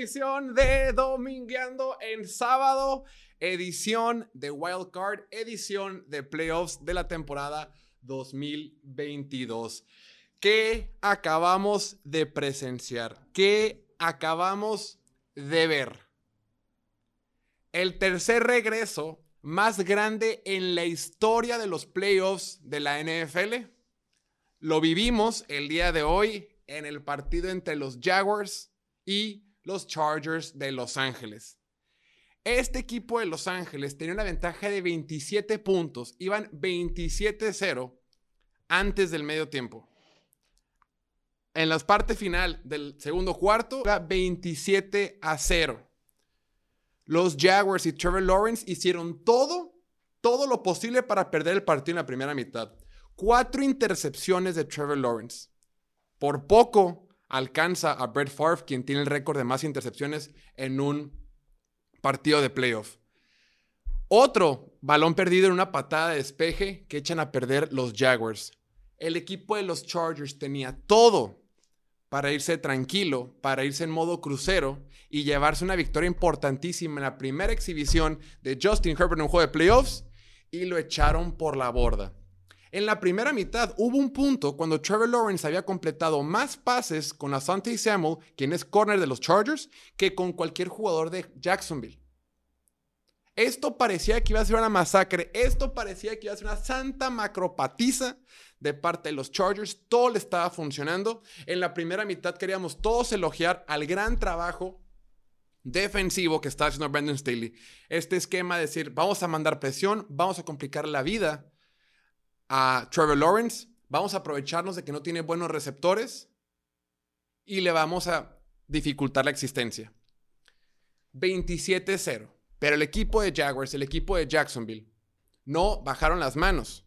edición de Domingueando en sábado, edición de Wild Card, edición de playoffs de la temporada 2022. ¿Qué acabamos de presenciar? ¿Qué acabamos de ver? El tercer regreso más grande en la historia de los playoffs de la NFL. Lo vivimos el día de hoy en el partido entre los Jaguars y los Chargers de Los Ángeles. Este equipo de Los Ángeles tenía una ventaja de 27 puntos, iban 27-0 antes del medio tiempo. En la parte final del segundo cuarto, era 27 a 0. Los Jaguars y Trevor Lawrence hicieron todo, todo lo posible para perder el partido en la primera mitad. Cuatro intercepciones de Trevor Lawrence. Por poco alcanza a Brett Favre, quien tiene el récord de más intercepciones en un partido de playoff. Otro balón perdido en una patada de despeje que echan a perder los Jaguars. El equipo de los Chargers tenía todo para irse tranquilo, para irse en modo crucero y llevarse una victoria importantísima en la primera exhibición de Justin Herbert en un juego de playoffs y lo echaron por la borda. En la primera mitad hubo un punto cuando Trevor Lawrence había completado más pases con Asante Samuel, quien es corner de los Chargers, que con cualquier jugador de Jacksonville. Esto parecía que iba a ser una masacre, esto parecía que iba a ser una santa macropatiza de parte de los Chargers, todo le estaba funcionando. En la primera mitad queríamos todos elogiar al gran trabajo defensivo que estaba haciendo Brandon Staley. Este esquema de decir, vamos a mandar presión, vamos a complicar la vida a Trevor Lawrence, vamos a aprovecharnos de que no tiene buenos receptores y le vamos a dificultar la existencia. 27-0. Pero el equipo de Jaguars, el equipo de Jacksonville, no bajaron las manos.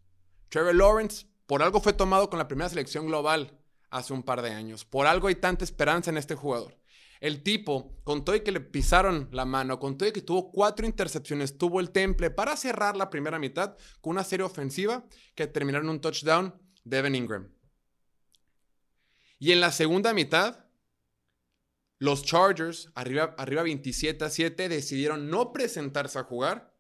Trevor Lawrence por algo fue tomado con la primera selección global hace un par de años. Por algo hay tanta esperanza en este jugador. El tipo, con todo y que le pisaron la mano, con todo y que tuvo cuatro intercepciones, tuvo el temple para cerrar la primera mitad con una serie ofensiva que terminaron un touchdown de Evan Ingram. Y en la segunda mitad, los Chargers, arriba, arriba 27 a 7, decidieron no presentarse a jugar.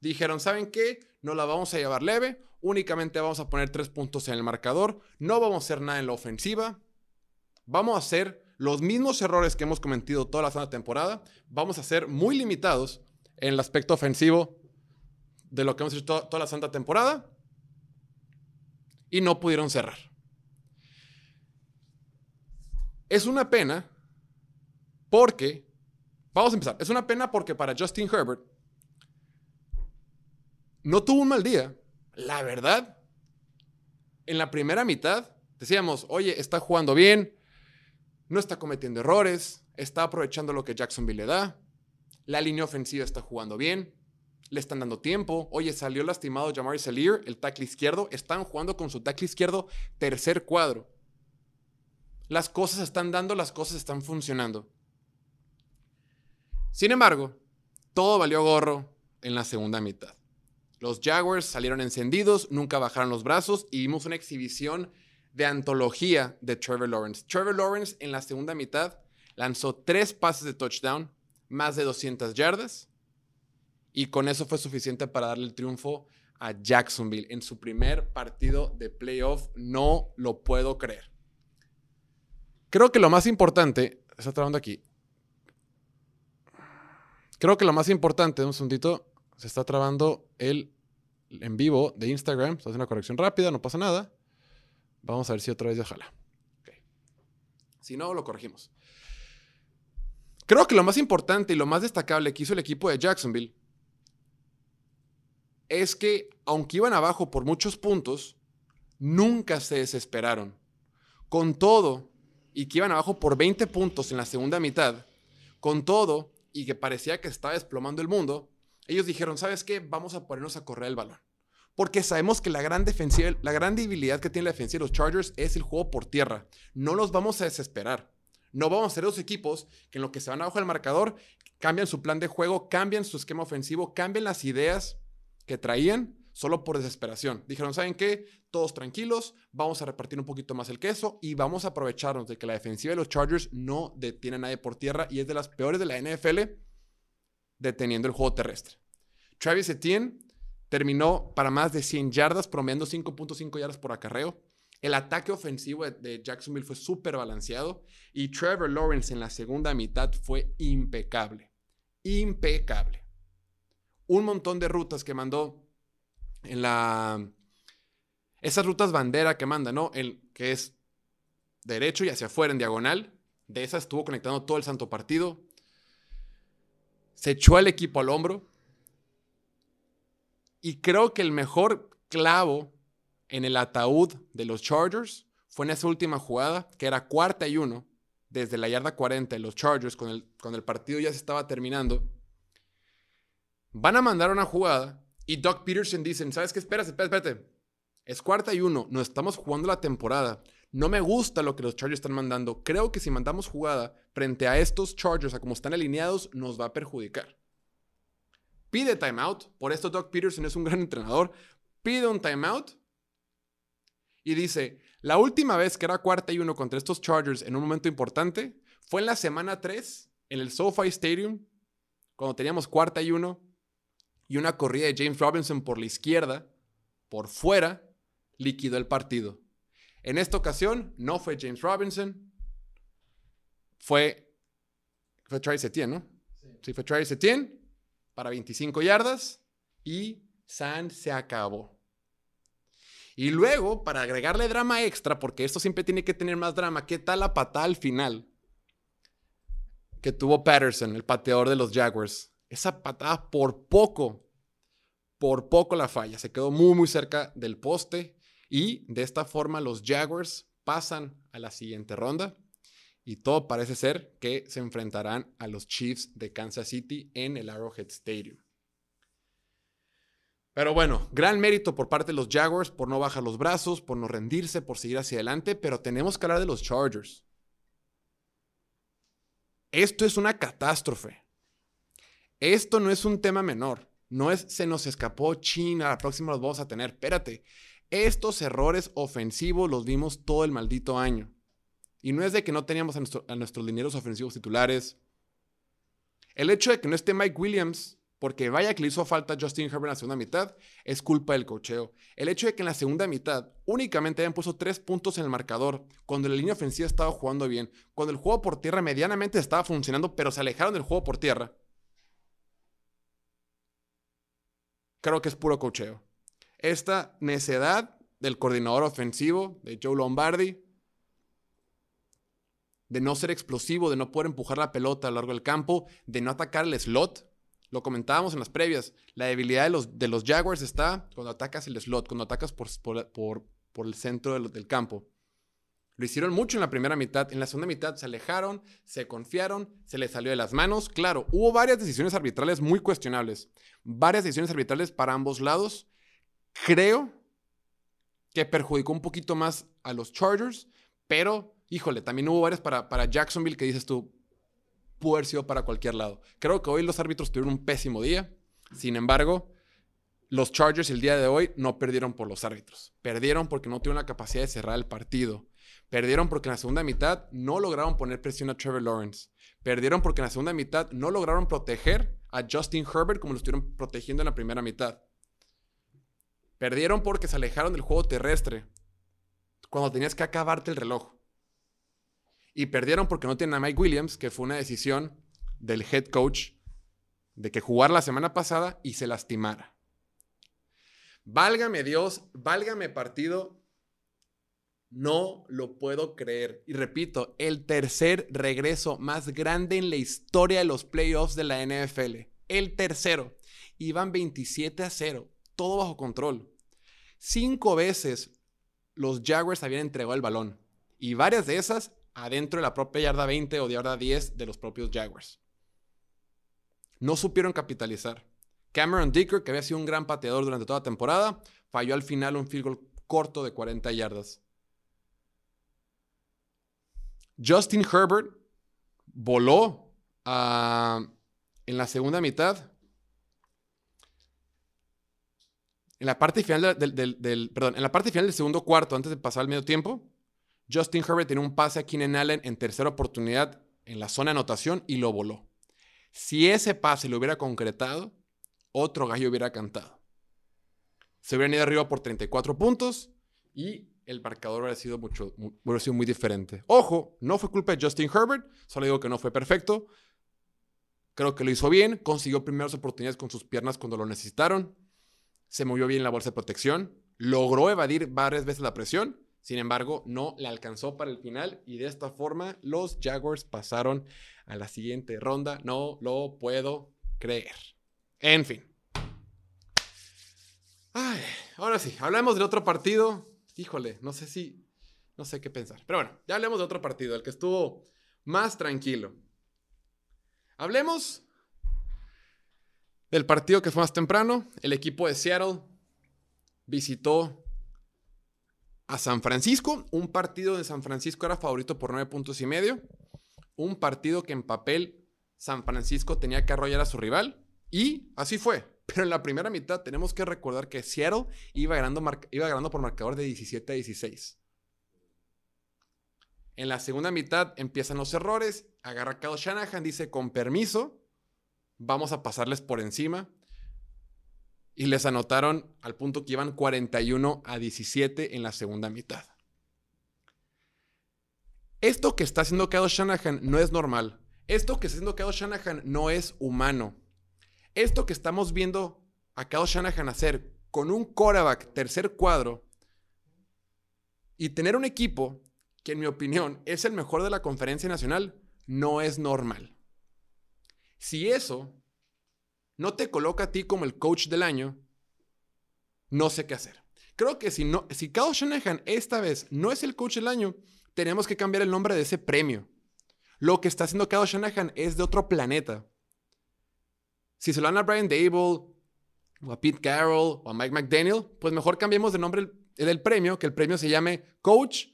Dijeron, ¿saben qué? No la vamos a llevar leve, únicamente vamos a poner tres puntos en el marcador, no vamos a hacer nada en la ofensiva, vamos a hacer los mismos errores que hemos cometido toda la segunda temporada, vamos a ser muy limitados en el aspecto ofensivo de lo que hemos hecho toda, la santa temporada y no pudieron cerrar. Es una pena porque, vamos a empezar, es una pena porque para Justin Herbert no tuvo un mal día. La verdad, en la primera mitad decíamos, oye, está jugando bien, no está cometiendo errores, está aprovechando lo que Jacksonville le da, la línea ofensiva está jugando bien, le están dando tiempo. Oye, salió lastimado Jamari Salier, el tackle izquierdo, están jugando con su tackle izquierdo tercer cuadro. Las cosas están dando, las cosas están funcionando. Sin embargo, todo valió gorro en la segunda mitad. Los Jaguars salieron encendidos, nunca bajaron los brazos y vimos una exhibición de antología de Trevor Lawrence. Trevor Lawrence en la segunda mitad lanzó tres pases de touchdown, más de 200 yardas, y con eso fue suficiente para darle el triunfo a Jacksonville en su primer partido de playoff. No lo puedo creer. Creo que lo más importante, está trabando aquí. Creo que lo más importante, un segundito, se está trabando el en vivo de Instagram. Se hace una corrección rápida, no pasa nada. Vamos a ver si otra vez ojalá. Si no, lo corregimos. Creo que lo más importante y lo más destacable que hizo el equipo de Jacksonville es que, aunque iban abajo por muchos puntos, nunca se desesperaron. Con todo, y que iban abajo por 20 puntos en la segunda mitad, con todo, y que parecía que estaba desplomando el mundo, ellos dijeron, ¿sabes qué? Vamos a ponernos a correr el balón. Porque sabemos que la gran, defensiva, la gran debilidad que tiene la defensiva de los Chargers es el juego por tierra. No los vamos a desesperar. No vamos a ser dos equipos que en lo que se van abajo del marcador cambian su plan de juego, cambian su esquema ofensivo, cambian las ideas que traían solo por desesperación. Dijeron, ¿saben qué? Todos tranquilos, vamos a repartir un poquito más el queso y vamos a aprovecharnos de que la defensiva de los Chargers no detiene a nadie por tierra y es de las peores de la NFL deteniendo el juego terrestre. Travis Etienne terminó para más de 100 yardas, promediando 5.5 yardas por acarreo. El ataque ofensivo de Jacksonville fue súper balanceado y Trevor Lawrence en la segunda mitad fue impecable. Impecable. Un montón de rutas que mandó en la... Esas rutas bandera que manda, ¿no? El que es derecho y hacia afuera en diagonal. De esas estuvo conectando todo el santo partido. Se echó al equipo al hombro. Y creo que el mejor clavo en el ataúd de los Chargers fue en esa última jugada, que era cuarta y uno, desde la yarda 40 de los Chargers, cuando el, el partido ya se estaba terminando. Van a mandar una jugada y Doc Peterson dicen, ¿sabes qué? Espérate, espérate, espérate. Es cuarta y uno, no estamos jugando la temporada. No me gusta lo que los Chargers están mandando. Creo que si mandamos jugada frente a estos Chargers, a como están alineados, nos va a perjudicar. Pide timeout. Por esto Doc Peterson es un gran entrenador. Pide un timeout. Y dice, la última vez que era cuarta y uno contra estos Chargers en un momento importante fue en la semana 3 en el SoFi Stadium, cuando teníamos cuarta y uno y una corrida de James Robinson por la izquierda, por fuera, liquidó el partido. En esta ocasión no fue James Robinson, fue, fue Travis Etienne, ¿no? Sí. sí, fue Travis Etienne para 25 yardas y San se acabó. Y luego, para agregarle drama extra, porque esto siempre tiene que tener más drama, ¿qué tal la patada al final que tuvo Patterson, el pateador de los Jaguars? Esa patada por poco, por poco la falla. Se quedó muy, muy cerca del poste. Y de esta forma los Jaguars pasan a la siguiente ronda y todo parece ser que se enfrentarán a los Chiefs de Kansas City en el Arrowhead Stadium. Pero bueno, gran mérito por parte de los Jaguars por no bajar los brazos, por no rendirse, por seguir hacia adelante, pero tenemos que hablar de los Chargers. Esto es una catástrofe. Esto no es un tema menor. No es se nos escapó China, la próxima los vamos a tener. Espérate. Estos errores ofensivos los vimos todo el maldito año. Y no es de que no teníamos a, nuestros dineros ofensivos titulares. El hecho de que no esté Mike Williams, porque vaya que le hizo falta a Justin Herbert en la segunda mitad, es culpa del cocheo. El hecho de que en la segunda mitad únicamente hayan puesto tres puntos en el marcador, cuando la línea ofensiva estaba jugando bien, cuando el juego por tierra medianamente estaba funcionando, pero se alejaron del juego por tierra. Creo que es puro cocheo. Esta necedad del coordinador ofensivo, de Joe Lombardi, de no ser explosivo, de no poder empujar la pelota a lo largo del campo, de no atacar el slot. Lo comentábamos en las previas. La debilidad de los, de los Jaguars está cuando atacas el slot, cuando atacas por, por, por, el centro del, del, campo. Lo hicieron mucho en la primera mitad. En la segunda mitad se alejaron, se confiaron, se les salió de las manos. Claro, hubo varias decisiones arbitrales muy cuestionables. Varias decisiones arbitrales para ambos lados. Creo que perjudicó un poquito más a los Chargers, pero híjole, también hubo varias para, para Jacksonville que dices tú, pudo haber sido para cualquier lado. Creo que hoy los árbitros tuvieron un pésimo día. Sin embargo, los Chargers el día de hoy no perdieron por los árbitros. Perdieron porque no tuvieron la capacidad de cerrar el partido. Perdieron porque en la segunda mitad no lograron poner presión a Trevor Lawrence. Perdieron porque en la segunda mitad no lograron proteger a Justin Herbert como lo estuvieron protegiendo en la primera mitad. Perdieron porque se alejaron del juego terrestre cuando tenías que acabarte el reloj. Y perdieron porque no tienen a Mike Williams, que fue una decisión del head coach de que jugar la semana pasada y se lastimara. Válgame Dios, válgame partido. No lo puedo creer. Y repito, el tercer regreso más grande en la historia de los playoffs de la NFL. El tercero. Iban 27 a 0. Todo bajo control. Cinco veces los Jaguars habían entregado el balón. Y varias de esas adentro de la propia yarda 20 o de yarda 10 de los propios Jaguars. No supieron capitalizar. Cameron Dicker, que había sido un gran pateador durante toda la temporada, falló al final un field goal corto de 40 yardas. Justin Herbert voló ah, en la segunda mitad. en la parte final del, perdón, en la parte final del segundo cuarto, antes de pasar al medio tiempo, Justin Herbert tiene un pase a Keenan Allen en tercera oportunidad en la zona de anotación y lo voló. Si ese pase lo hubiera concretado, otro gallo hubiera cantado. Se hubieran ido arriba por 34 puntos y el marcador hubiera sido, mucho, hubiera sido muy diferente. Ojo, no fue culpa de Justin Herbert, solo digo que no fue perfecto. Creo que lo hizo bien, consiguió primeras oportunidades con sus piernas cuando lo necesitaron se movió bien la bolsa de protección, logró evadir varias veces la presión, sin embargo, no le alcanzó para el final y de esta forma los Jaguars pasaron a la siguiente ronda. No lo puedo creer. En fin. ahora sí, hablemos del otro partido. Híjole, no sé si, no sé qué pensar. Pero bueno, ya hablemos de otro partido, el que estuvo más tranquilo. Hablemos del partido que fue más temprano, el equipo de Seattle visitó a San Francisco, un partido de San Francisco era favorito por nueve puntos y medio, un partido que en papel San Francisco tenía que arrollar a su rival y así fue. Pero en la primera mitad tenemos que recordar que Seattle iba ganando, iba ganando por marcador de 17 a 16. En la segunda mitad empiezan los errores, agarra Shanahan, dice con permiso, vamos a pasarles por encima. Y les anotaron al punto que iban 41 a 17 en la segunda mitad. Esto que está haciendo Kyle Shanahan no es normal. Esto que está haciendo Kyle Shanahan no es humano. Esto que estamos viendo a Kyle Shanahan hacer con un quarterback tercer cuadro y tener un equipo que en mi opinión es el mejor de la conferencia nacional, no es normal. Si eso no te coloca a ti como el coach del año, no sé qué hacer. Creo que si, no, si Kyle Shanahan esta vez no es el coach del año, tenemos que cambiar el nombre de ese premio. Lo que está haciendo Kyle Shanahan es de otro planeta. Si se lo dan a Brian Dable, o a Pete Carroll, o a Mike McDaniel, pues mejor cambiemos de nombre del premio, que el premio se llame Coach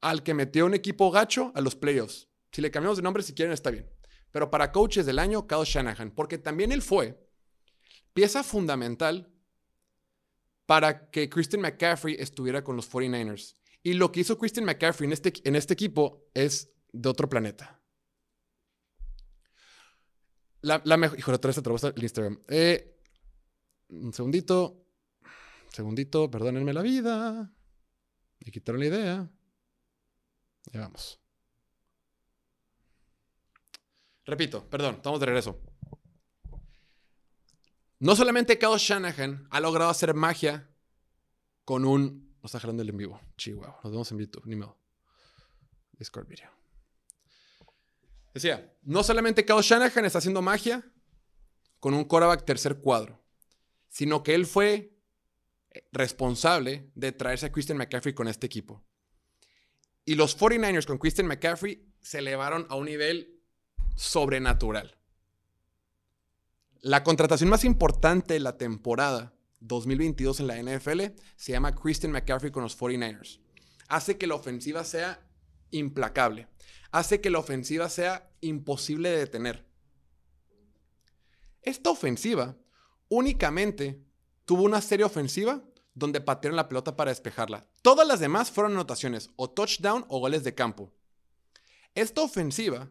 al que metió un equipo gacho a los playoffs. Si le cambiamos de nombre, si quieren, está bien. Pero para coaches del año, Kyle Shanahan, porque también él fue pieza fundamental para que Christian McCaffrey estuviera con los 49ers. Y lo que hizo Christian McCaffrey en este, en este equipo es de otro planeta. La, la mejor. Otra vez el Instagram. Eh, un segundito. Segundito, perdónenme la vida. Me quitaron la idea. Ya vamos. Repito, perdón, estamos de regreso. No solamente Kyle Shanahan ha logrado hacer magia con un. No está jalando el en vivo. Chihuahua. Nos vemos en YouTube. Ni modo. Discord video. Decía, no solamente Kyle Shanahan está haciendo magia con un quarterback tercer cuadro, sino que él fue responsable de traerse a Christian McCaffrey con este equipo. Y los 49ers con Christian McCaffrey se elevaron a un nivel sobrenatural. La contratación más importante de la temporada 2022 en la NFL se llama Christian McCaffrey con los 49ers. Hace que la ofensiva sea implacable. Hace que la ofensiva sea imposible de detener. Esta ofensiva únicamente tuvo una serie ofensiva donde patearon la pelota para despejarla. Todas las demás fueron anotaciones, o touchdown o goles de campo. Esta ofensiva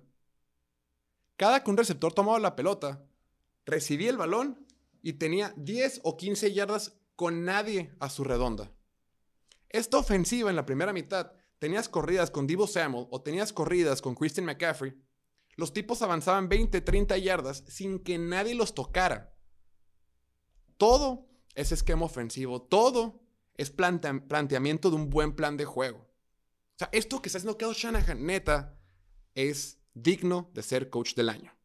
cada que un receptor tomaba la pelota, recibía el balón y tenía 10 o 15 yardas con nadie a su redonda. Esta ofensiva en la primera mitad, tenías corridas con Divo Samuel o tenías corridas con Christian McCaffrey, los tipos avanzaban 20, 30 yardas sin que nadie los tocara. Todo es esquema ofensivo, todo es planteamiento de un buen plan de juego. O sea, esto que está haciendo Kyle Shanahan, neta, es digno de ser coach del año.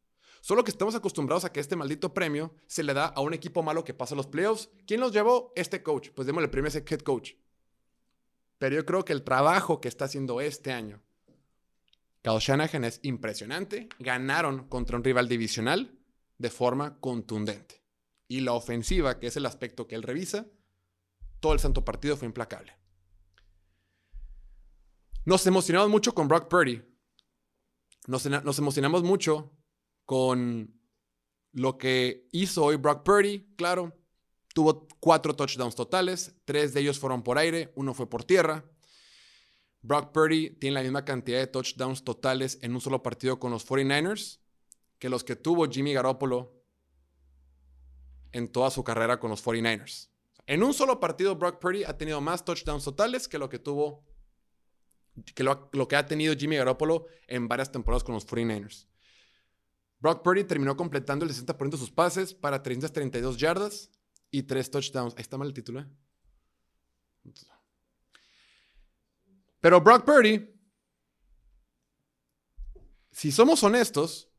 Solo que estamos acostumbrados a que este maldito premio se le da a un equipo malo que pasa los playoffs. ¿Quién los llevó? Este coach. Pues démosle el premio a ese head coach. Pero yo creo que el trabajo que está haciendo este año Kyle Shanahan es impresionante. Ganaron contra un rival divisional de forma contundente. Y la ofensiva, que es el aspecto que él revisa, todo el santo partido fue implacable. Nos emocionamos mucho con Brock Purdy, nos, emocionamos mucho con lo que hizo hoy Brock Purdy, claro. tuvo cuatro touchdowns totales, tres de ellos fueron por aire, uno fue por tierra. Brock Purdy tiene la misma cantidad de touchdowns totales en un solo partido con los 49ers que los que tuvo Jimmy Garoppolo en toda su carrera con los 49ers. En un solo partido, Brock Purdy ha tenido más touchdowns totales que lo que tuvo, que lo, que ha tenido Jimmy Garoppolo en varias temporadas con los 49ers. Brock Purdy terminó completando el 60% de sus pases para 332 yardas y 3 touchdowns. Ahí está mal el título, ¿eh? Pero Brock Purdy, si somos honestos,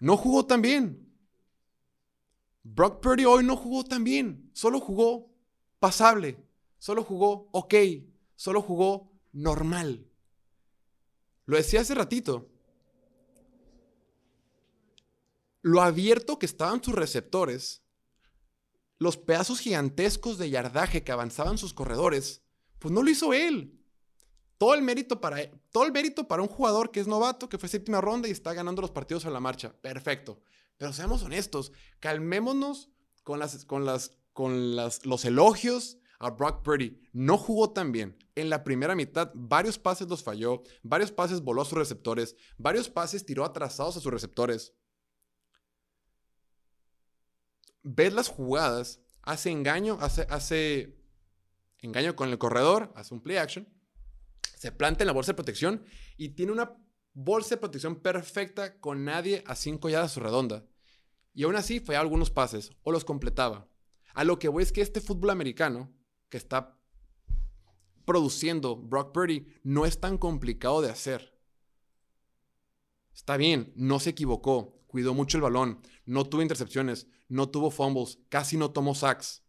no jugó tan bien. Brock Purdy hoy no jugó tan bien. Solo jugó pasable. Solo jugó ok. Solo jugó normal. Lo decía hace ratito. Lo abierto que estaban sus receptores, los pedazos gigantescos de yardaje que avanzaban sus corredores, pues no lo hizo él. Todo el mérito para todo el mérito para un jugador que es novato, que fue séptima ronda y está ganando los partidos a la marcha. Perfecto. Pero seamos honestos, calmémonos con las con las con las, los elogios a Brock Purdy. No jugó tan bien. En la primera mitad, varios pases los falló, varios pases voló a sus receptores, varios pases tiró atrasados a sus receptores. Ves las jugadas, hace engaño, hace, hace engaño con el corredor, hace un play action se planta en la bolsa de protección y tiene una bolsa de protección perfecta con nadie a 5 yardas a su redonda. Y aún así fallaba algunos pases o los completaba. A lo que voy es que este fútbol americano que está produciendo Brock Purdy no es tan complicado de hacer. Está bien, no se equivocó, cuidó mucho el balón, no tuvo intercepciones, no tuvo fumbles, casi no tomó sacks,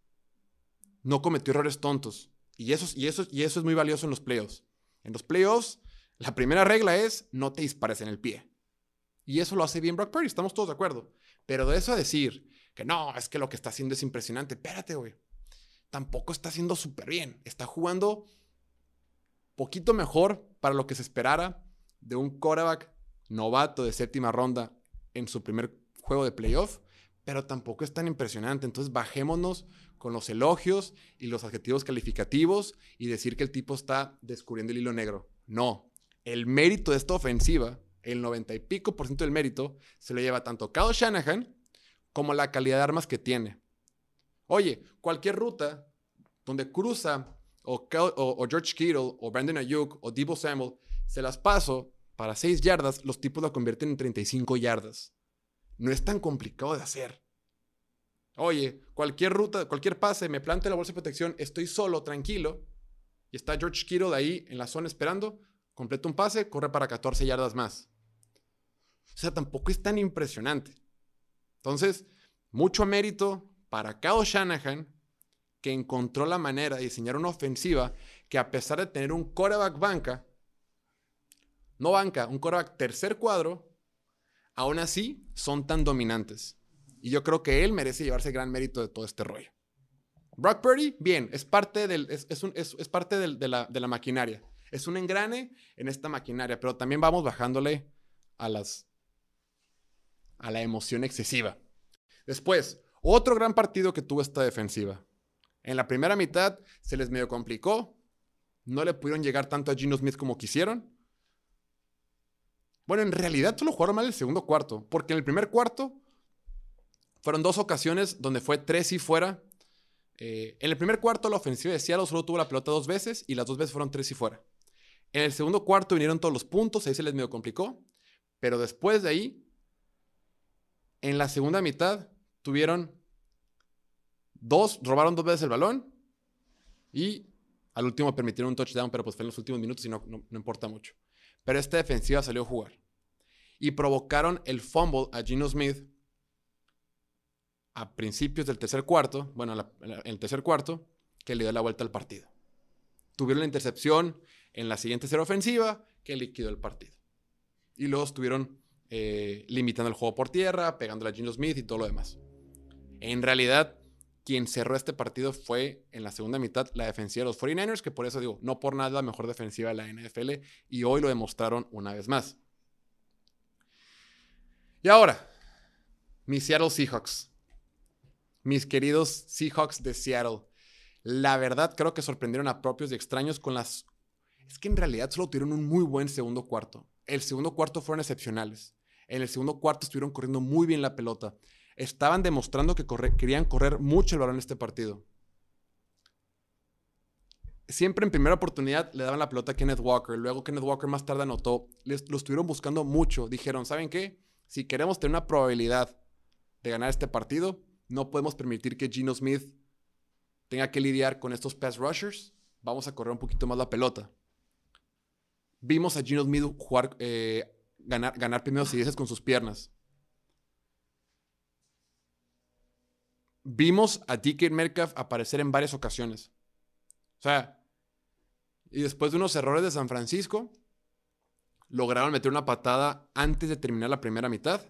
no cometió errores tontos. Y eso, y eso, y eso es muy valioso en los playoffs. En los playoffs, la primera regla es no te dispares en el pie. Y eso lo hace bien Brock Purdy, estamos todos de acuerdo. Pero de eso a decir que no, es que lo que está haciendo es impresionante, espérate, güey. Tampoco está haciendo súper bien. Está jugando poquito mejor para lo que se esperara de un quarterback novato de séptima ronda en su primer juego de playoff, pero tampoco es tan impresionante. Entonces bajémonos con los elogios y los adjetivos calificativos y decir que el tipo está descubriendo el hilo negro. No, el mérito de esta ofensiva, el 90 y pico por ciento del mérito, se lo lleva tanto Kyle Shanahan como la calidad de armas que tiene. Oye, cualquier ruta donde cruza o, George Kittle o Brandon Ayuk o Debo Samuel, se las paso para 6 yardas, los tipos la convierten en 35 yardas. No es tan complicado de hacer. Oye, cualquier ruta, cualquier pase, me plante la bolsa de protección, estoy solo, tranquilo. Y está George Kittle ahí en la zona esperando. Completa un pase, corre para 14 yardas más. O sea, tampoco es tan impresionante. Entonces, mucho mérito para Kyle Shanahan, que encontró la manera de diseñar una ofensiva que a pesar de tener un quarterback banca, no banca, un quarterback tercer cuadro, aún así son tan dominantes. Y yo creo que él merece llevarse gran mérito de todo este rollo. Brock Purdy, bien, es parte, del, es, es, parte de, la, de, la, maquinaria. Es un engrane en esta maquinaria, pero también vamos bajándole a, las, a la emoción excesiva. Después, otro gran partido que tuvo esta defensiva. En la primera mitad se les medio complicó. No le pudieron llegar tanto a Gino Smith como quisieron. Bueno, en realidad solo jugaron mal el segundo cuarto, porque en el primer cuarto fueron dos ocasiones donde fue tres y fuera. Eh, en el primer cuarto, la ofensiva de Seattle solo tuvo la pelota dos veces y las dos veces fueron tres y fuera. En el segundo cuarto vinieron todos los puntos, ahí se les medio complicó. Pero después de ahí, en la segunda mitad, tuvieron dos, robaron dos veces el balón y al último permitieron un touchdown, pero pues fue en los últimos minutos y no, no, importa mucho. Pero esta defensiva salió a jugar y provocaron el fumble a Gino Smith a principios del tercer cuarto, bueno, en el tercer cuarto, que le dio la vuelta al partido. Tuvieron la intercepción en la siguiente serie ofensiva que liquidó el partido. Y luego estuvieron eh, limitando el juego por tierra, pegándole a Gino Smith y todo lo demás. En realidad, quien cerró este partido fue en la segunda mitad la defensiva de los 49ers, que por eso digo, no por nada la mejor defensiva de la NFL, y hoy lo demostraron una vez más. Y ahora, mis Seattle Seahawks. mis queridos Seahawks de Seattle. La verdad, creo que sorprendieron a propios y extraños con las... Es que en realidad solo tuvieron un muy buen segundo cuarto. El segundo cuarto fueron excepcionales. En el segundo cuarto estuvieron corriendo muy bien la pelota. Estaban demostrando que querían correr mucho el balón en este partido. Siempre en primera oportunidad le daban la pelota a Kenneth Walker. Luego Kenneth Walker más tarde anotó. Lo estuvieron buscando mucho. Dijeron, ¿saben qué? Si queremos tener una probabilidad de ganar este partido, no podemos permitir que Gino Smith tenga que lidiar con estos pass rushers. Vamos a correr un poquito más la pelota. Vimos a Gino Smith eh, ganar, ganar primeros y con sus piernas. Vimos a DK Metcalf aparecer en varias ocasiones. O sea, y después de unos errores de San Francisco, lograron meter una patada antes de terminar la primera mitad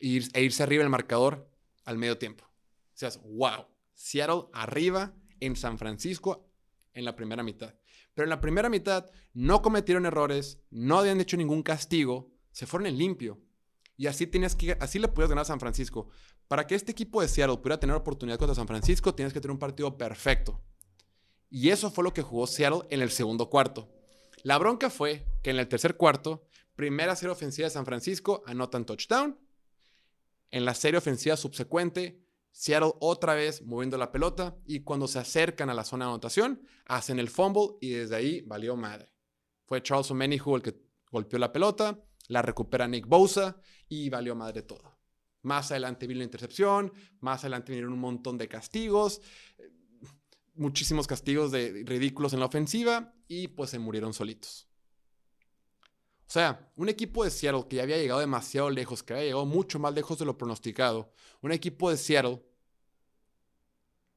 e irse arriba el marcador al medio tiempo. O sea, wow. Seattle arriba en San Francisco en la primera mitad. Pero en la primera mitad no cometieron errores, no habían hecho ningún castigo, se fueron en limpio. Y así, tenías que, así le puedes ganar a San Francisco. Para que este equipo de Seattle pudiera tener oportunidad contra San Francisco, tienes que tener un partido perfecto. Y eso fue lo que jugó Seattle en el segundo cuarto. La bronca fue que en el tercer cuarto, primera serie ofensiva de San Francisco, anotan touchdown. En la serie ofensiva subsecuente, Seattle otra vez moviendo la pelota y cuando se acercan a la zona de anotación, hacen el fumble y desde ahí valió madre. Fue Charles O'Menihu el que golpeó la pelota, la recupera Nick Bosa y valió madre todo. Más adelante vino la intercepción, más adelante vinieron un montón de castigos, muchísimos castigos de ridículos en la ofensiva y pues se murieron solitos. O sea, un equipo de Seattle que ya había llegado demasiado lejos, que había llegado mucho más lejos de lo pronosticado, un equipo de Seattle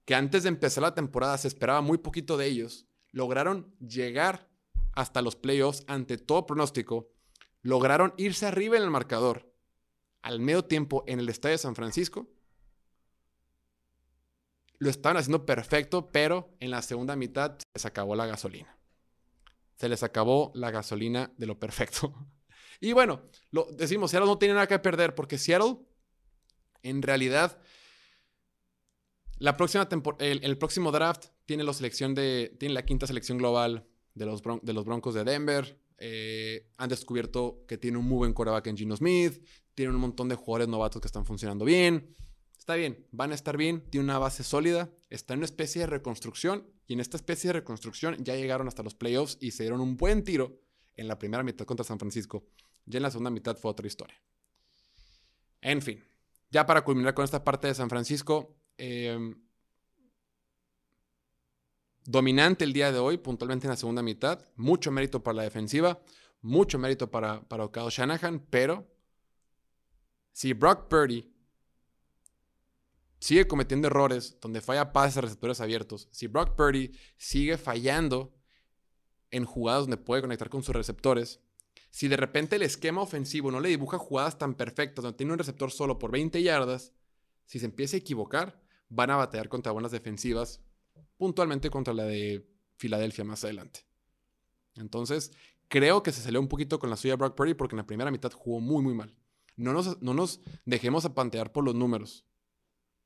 que antes de empezar la temporada se esperaba muy poquito de ellos, lograron llegar hasta los playoffs ante todo pronóstico, lograron irse arriba en el marcador al medio tiempo en el estadio de San Francisco. Lo estaban haciendo perfecto, pero en la segunda mitad se les acabó la gasolina. Se les acabó la gasolina de lo perfecto. Y bueno, lo decimos, Seattle no tiene nada que perder porque Seattle, en realidad, la próxima el, el, próximo draft tiene la selección de, tiene la quinta selección global de los, de los Broncos de Denver. Eh, han descubierto que tiene un muy buen coreback en Gino Smith. Tienen un montón de jugadores novatos que están funcionando bien. Está bien, van a estar bien, tiene una base sólida, está en una especie de reconstrucción y en esta especie de reconstrucción ya llegaron hasta los playoffs y se dieron un buen tiro en la primera mitad contra San Francisco. Ya en la segunda mitad fue otra historia. En fin, ya para culminar con esta parte de San Francisco, em, dominante el día de hoy, puntualmente en la segunda mitad. Mucho mérito para la defensiva, mucho mérito para, para Shanahan, pero si Brock Purdy sigue cometiendo errores donde falla pases a receptores abiertos, si Brock Purdy sigue fallando en jugadas donde puede conectar con sus receptores, si de repente el esquema ofensivo no le dibuja jugadas tan perfectas donde tiene un receptor solo por 20 yardas, si se empieza a equivocar, van a batear contra buenas defensivas puntualmente contra la de Filadelfia más adelante. Entonces, creo que se salió un poquito con la suya Brock Purdy porque en la primera mitad jugó muy, muy mal. No nos, no nos dejemos apantear por los números.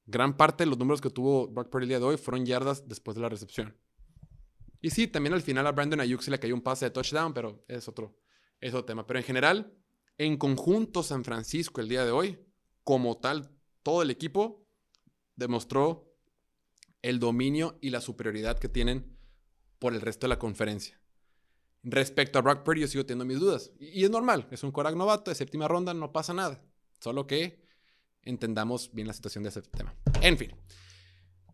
Gran parte de los números que tuvo Brock Purdy el día de hoy fueron yardas después de la recepción. Y sí, también al final a Brandon Ayuk se le cayó un pase de touchdown, pero es otro, es otro tema. Pero en general, en conjunto San Francisco el día de hoy, como tal, todo el equipo demostró el dominio y la superioridad que tienen por el resto de la conferencia. Respecto a Brock Purdy, yo sigo teniendo mis dudas. Y, es normal, es un Korak novato de séptima ronda, no pasa nada. Solo que entendamos bien la situación de ese tema. En fin,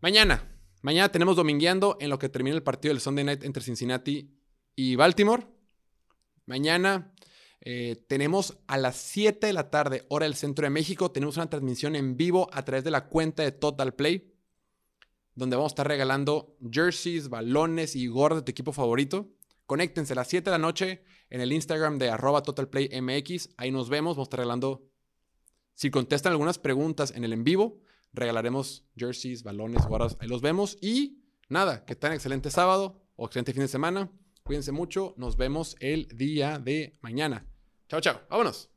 mañana. Mañana tenemos domingueando en lo que termina el partido del Sunday Night entre Cincinnati y Baltimore. Mañana eh, tenemos a las 7 de la tarde, hora del centro de México, tenemos una transmisión en vivo a través de la cuenta de Total Play donde vamos a estar regalando jerseys, balones y gorras de tu equipo favorito. Conéctense a las 7 de la noche en el Instagram de arroba totalplaymx. Ahí nos vemos. Vamos a estar regalando. Si contestan algunas preguntas en el en vivo, regalaremos jerseys, balones, gorras. Ahí los vemos. Y nada, que tengan excelente sábado o excelente fin de semana. Cuídense mucho. Nos vemos el día de mañana. Chao, chao. Vámonos.